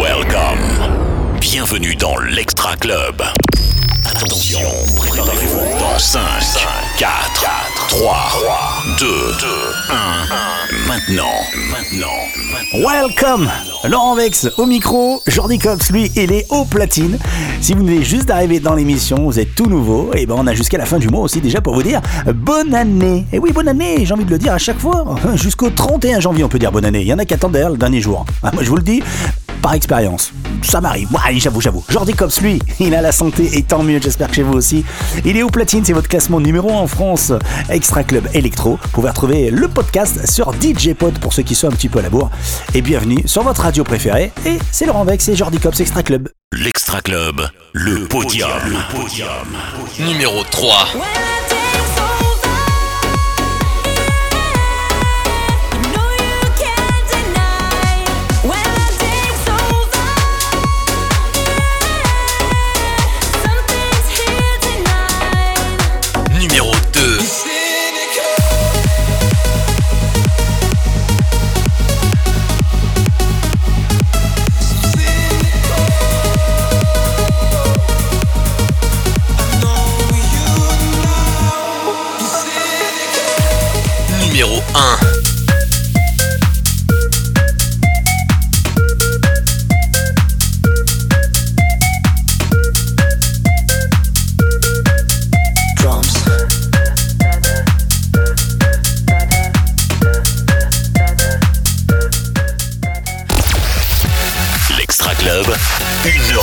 Welcome. Bienvenue dans l'Extra Club. Attention, préparez-vous dans 5, 4, 3, 2, 1. Maintenant, maintenant, Welcome Laurent Vex au micro, Jordi Cox lui il est au platine. Si vous venez juste d'arriver dans l'émission, vous êtes tout nouveau, et ben on a jusqu'à la fin du mois aussi déjà pour vous dire bonne année. Et oui bonne année, j'ai envie de le dire à chaque fois. Jusqu'au 31 janvier on peut dire bonne année. Il y en a qui attendent le dernier jour. Ah, moi je vous le dis, par expérience. Ça m'arrive. Ouais, j'avoue, j'avoue. Jordi Cops, lui, il a la santé et tant mieux, j'espère que chez vous aussi. Il est au platine, c'est votre classement numéro 1 en France, Extra Club Electro. Vous pouvez retrouver le podcast sur DJ Pod pour ceux qui sont un petit peu à la bourre. Et bienvenue sur votre radio préférée. Et c'est Laurent Vex et Jordi Cops Extra Club. l'Extra Club, le podium. Le podium. Numéro 3. Numéro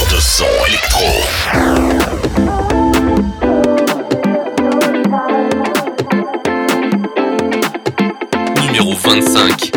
de son électro. Numéro 25.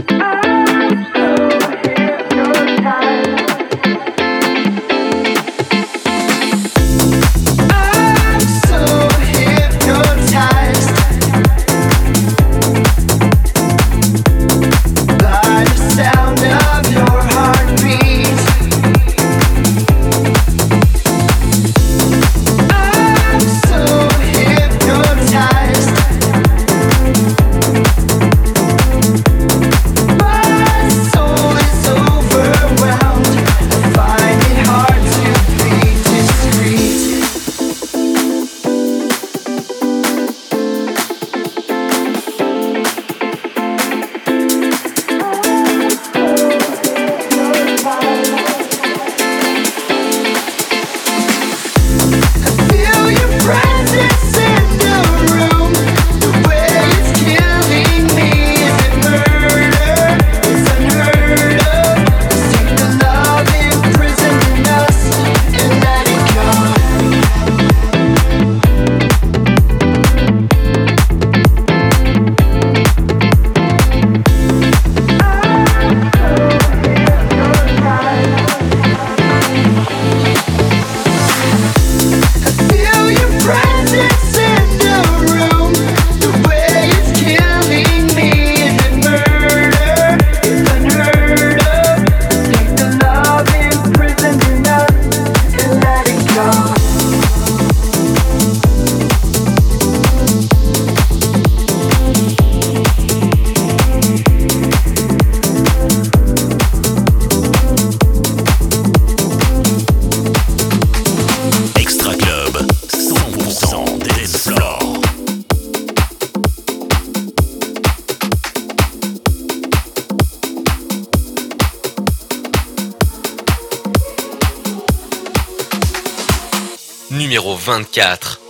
24.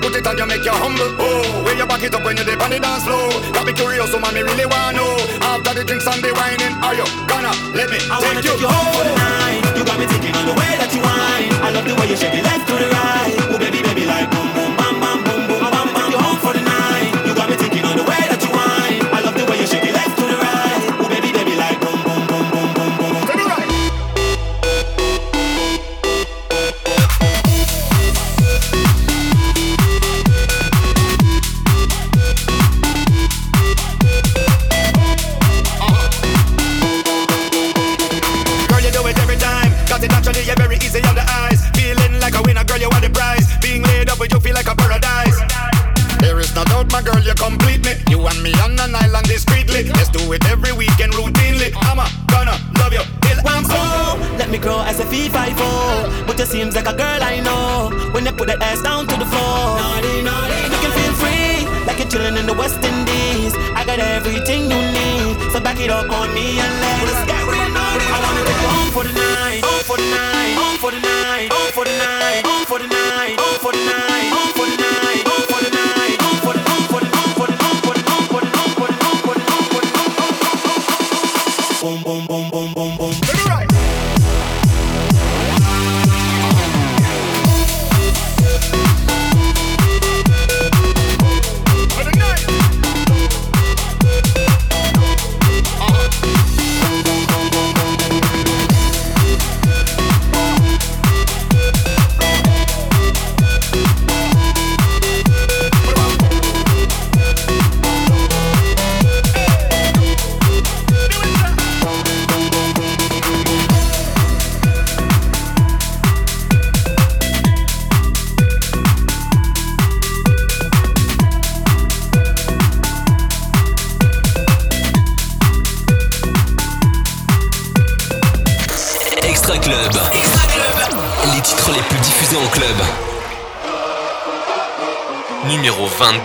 put it on you make you humble. Oh, where you back it up when you dip on the dance floor. Got me curious, so man, me really wanna know. After the drinks and the whining, are you gonna let me I take wanna you? take you home for the night. You got me thinking on the way that you whine. I love the way you shake it left to the right. Oh, baby, baby, like.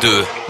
2.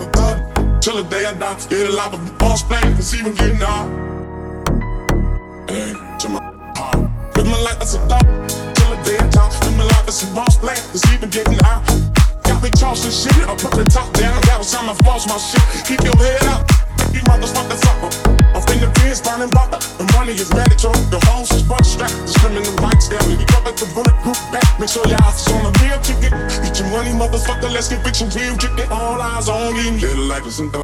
A thug till the day I die. Life of a boss thing, cause even getting high. Hey, to my heart. Live my life as a till the day I die. Live my life as a boss thing, cause even getting high. Got me tossing shit. I put the top down. Got floss my shit. Keep your head up. You motherfuckers suffer. Off in the biz, burning rubber. The money is mandatory. The hoes is butt strapped. The criminal rights down. And you cover the bulletproof back. Make sure your eyes is on the real ticket. Get your money, motherfucker. Let's get rich and real chicken. All eyes on you. Little life is in the.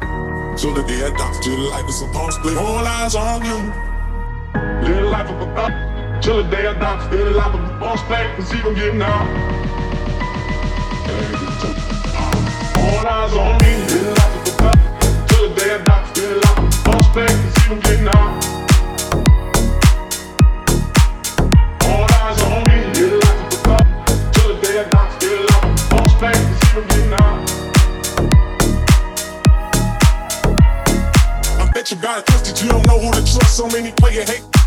So till the life is supposed to play. All eyes on you. Little life of a getting out. All eyes on me. Little life of a thug. Till the day I die, still life of a boss play. Cause even getting out. All eyes on me. Little life of a thug. Till the day I die, life of a. I bet you got you don't know who to trust. So many play your hate.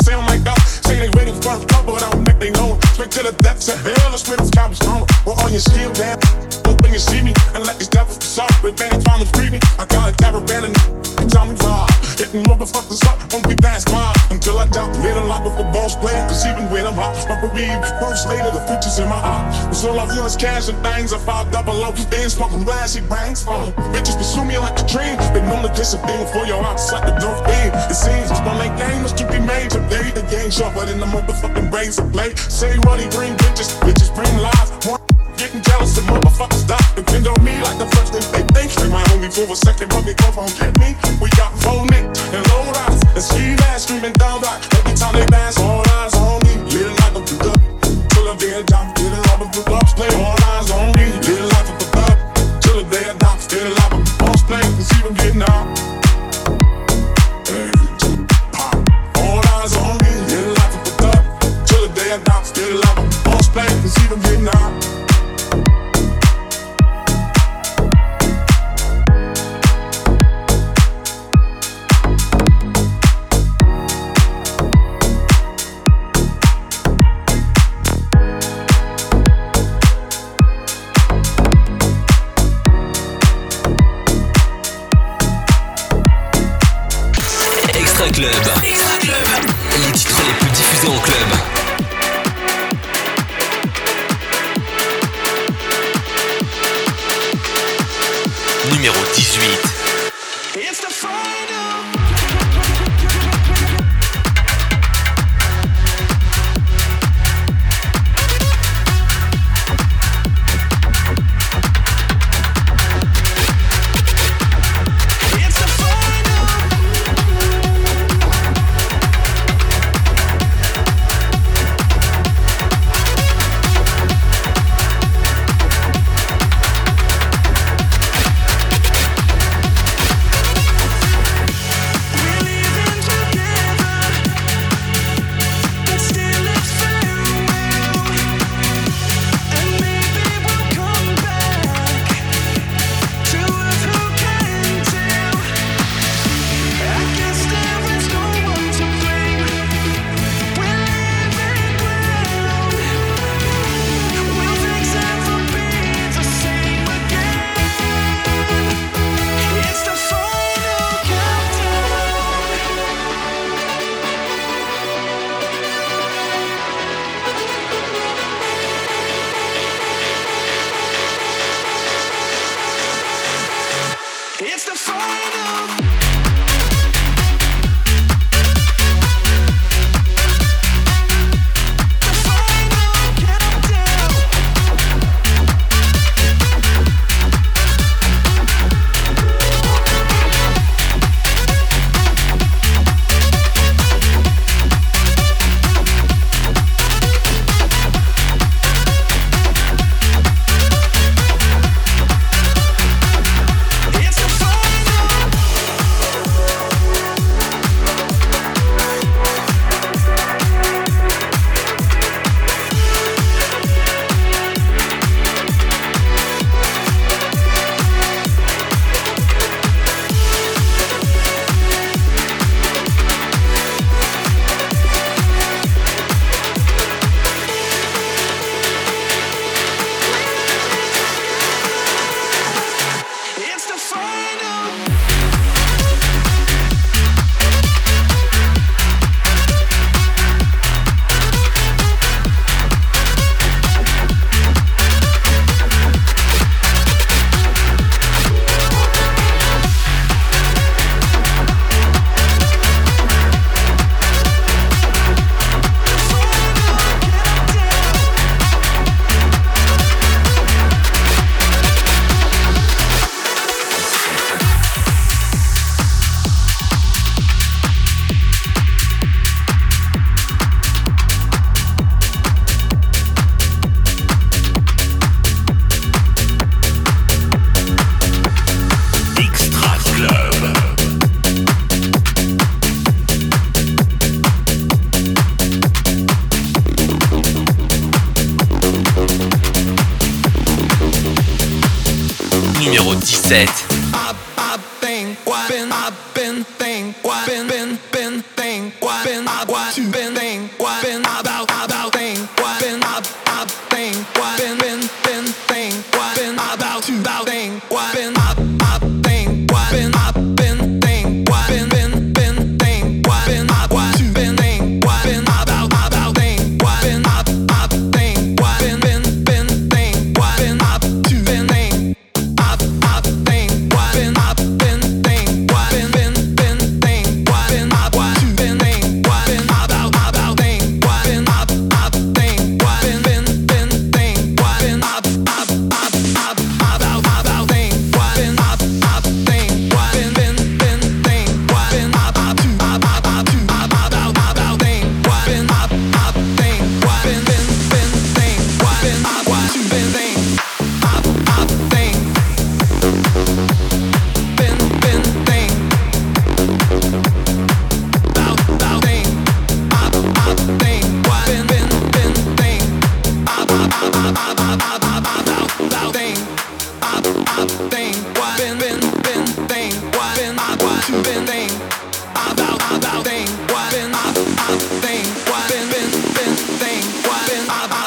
The sound like God, say they ready for the trouble, but I don't make they know. Straight to the depths of hell, the spirit's common strong. Well, all your shield down, open you see me, and let these devils be soft. But man, trying to free me. I got a caravan and tell me why. Hitting motherfuckers up, won't be fast quiet until I die. Little life of a boss player, cause even when I'm hot, my believe first later, the future's in my heart. Cause all I feel is cash and things, I five double O, things smoking glassy bangs. Oh, bitches pursue me like a dream, they know the discipline for your like a dope thing. It seems my late game must keep me made today. The game sharper than the motherfucking brains of play. Say money bring bitches, bitches bring lies. One Getting jealous and motherfuckers die. Depend on me like the first thing they think. They might me for a second, but they go home get me. We got phone and low rise and ski mask screaming down right.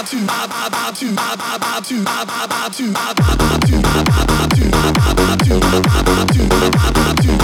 7. Why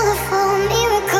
telephone miracle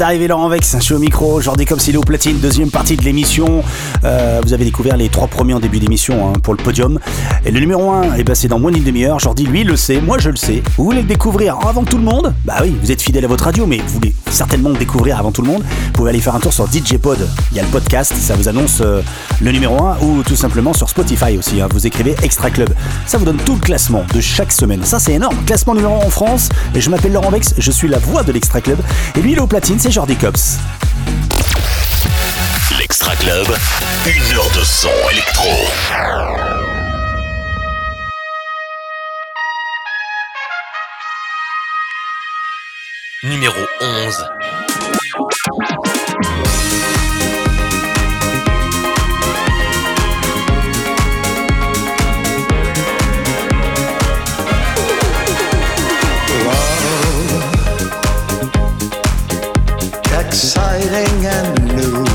d'arriver Laurent Vex, je suis au micro, Jordi comme s'il est au platine, deuxième partie de l'émission. Euh, vous avez découvert les trois premiers en début d'émission hein, pour le podium. Et le numéro 1 est passé dans moins d'une demi-heure. Jordi, lui, le sait, moi je le sais. Vous voulez le découvrir avant tout le monde? Bah oui, vous êtes fidèle à votre radio, mais vous voulez certainement le découvrir avant tout le monde. Vous pouvez aller faire un tour sur DJ Pod. Il y a le podcast, ça vous annonce euh, le numéro 1 ou tout simplement sur Spotify aussi. Hein. vous écrivez Extra Club. Ça vous donne tout le classement de chaque semaine. Ça c'est énorme. Classement numéro 1 en France. Et je m'appelle Laurent Vex, je suis la voix de l'Extra Club. Et lui, il platine, c'est Jordi Cops. L'Extra Club, une heure de son électro. Numéro 11. And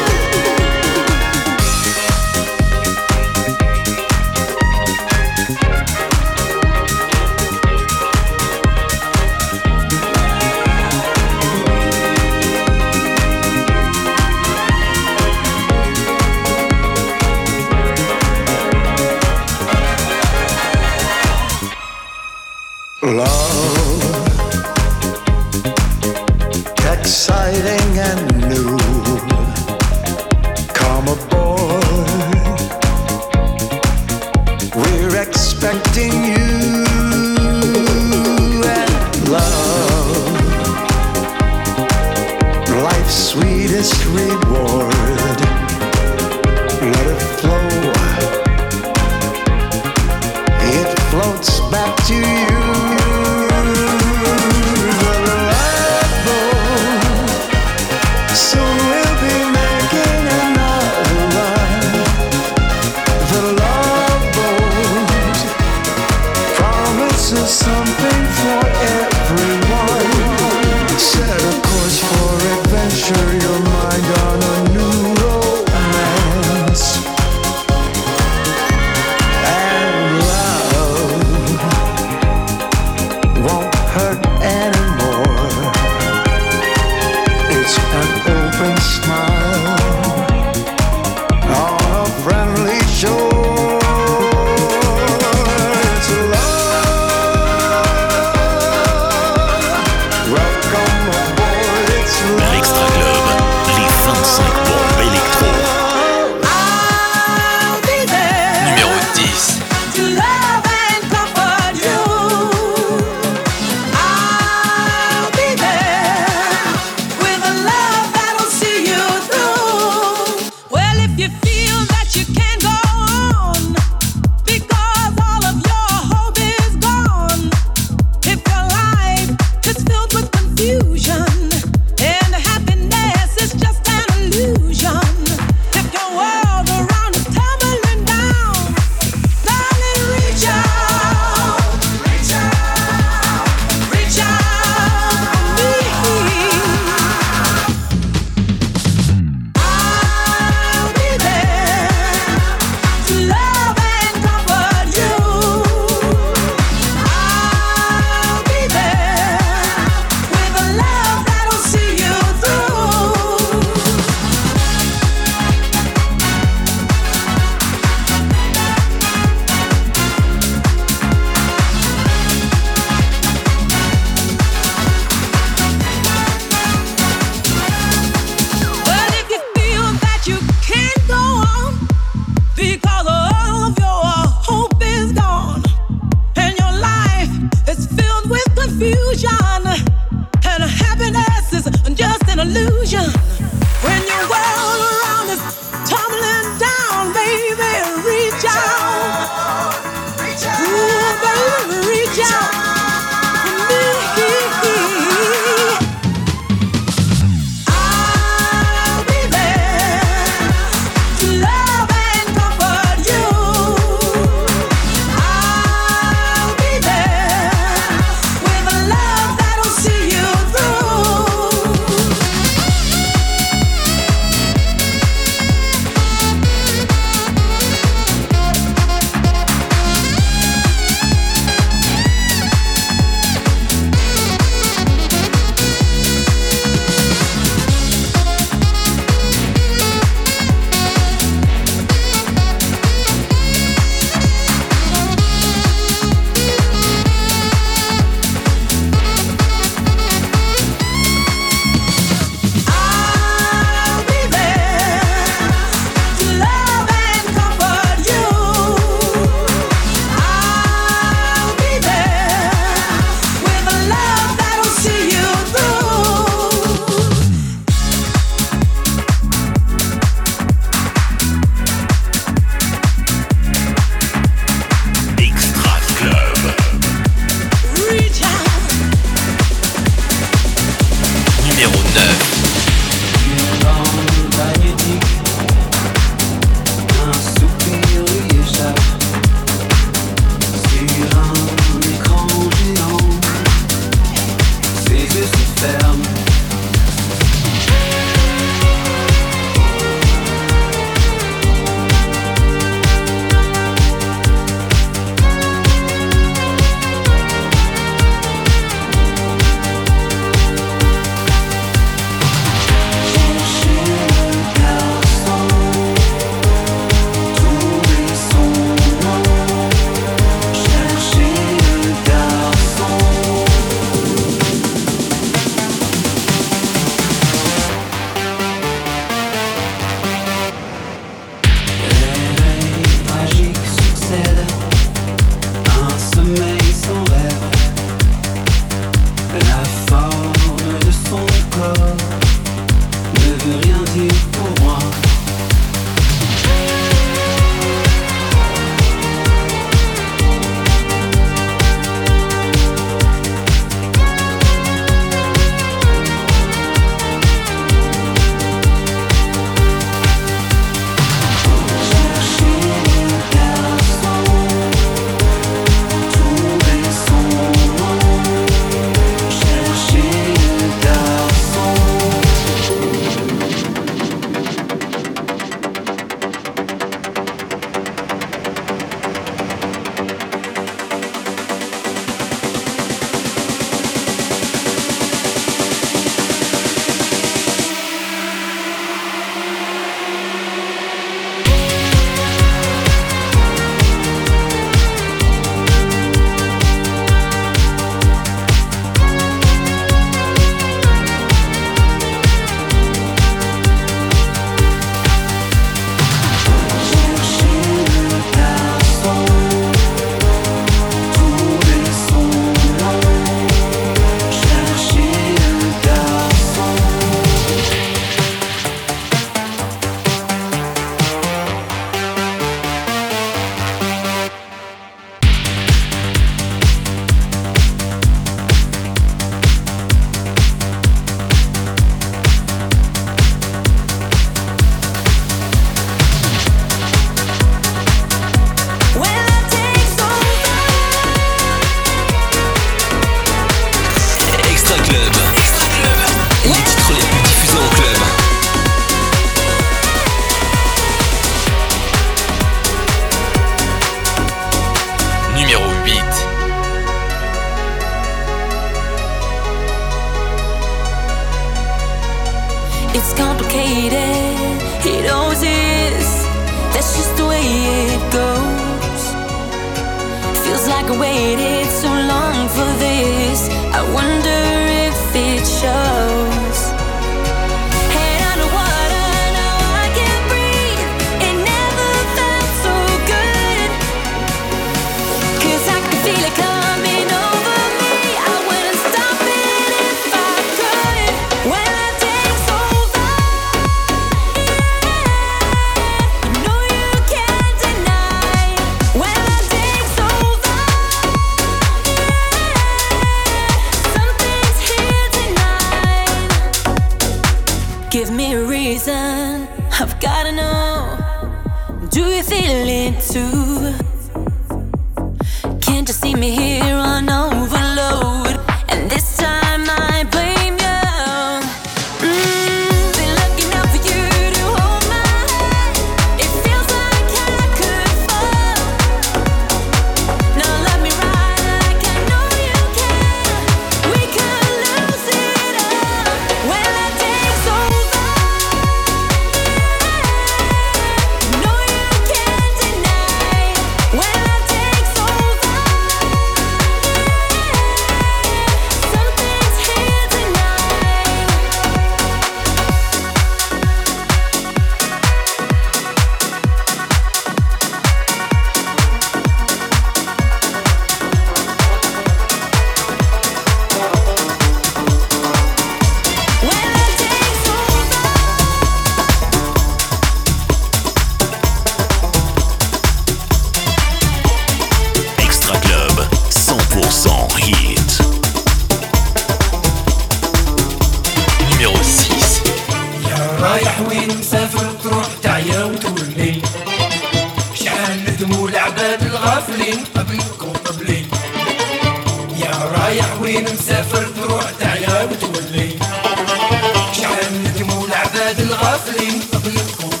body of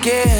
again.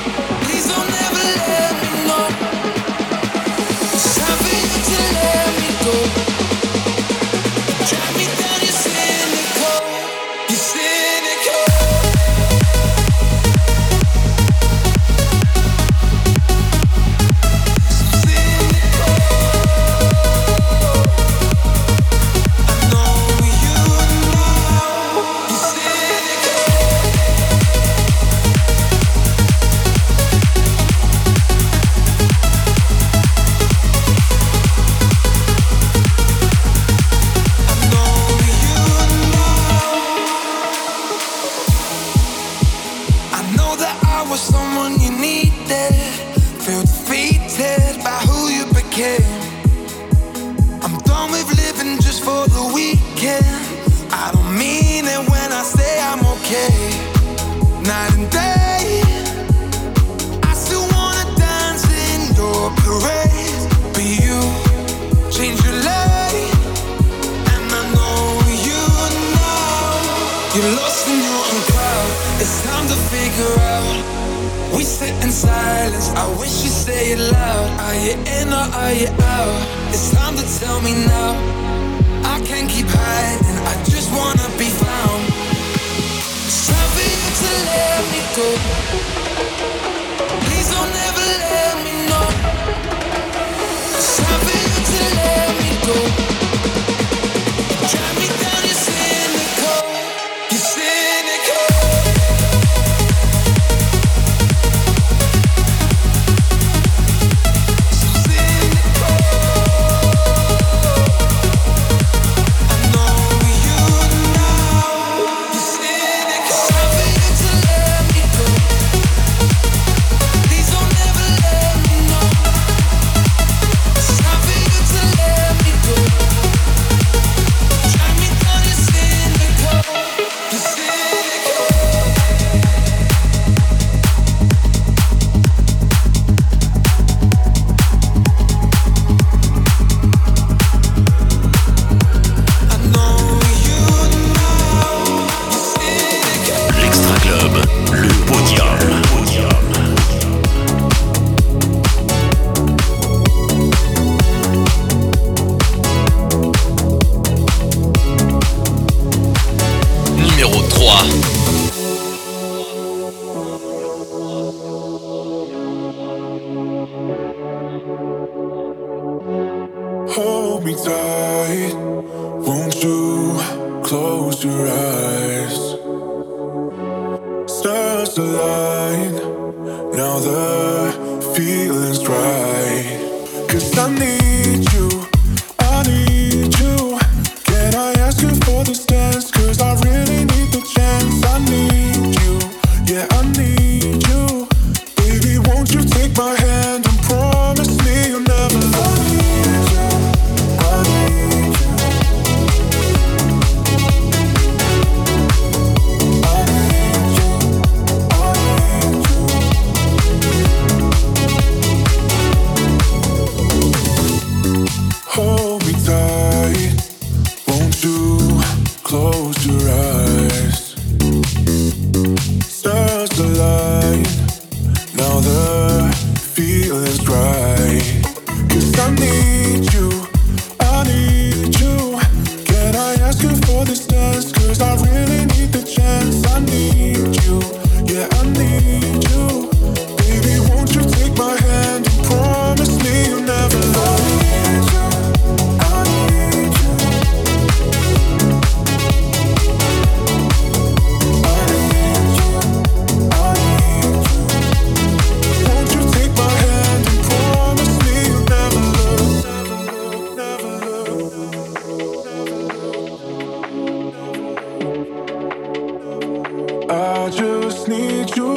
need you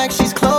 like she's Chloe.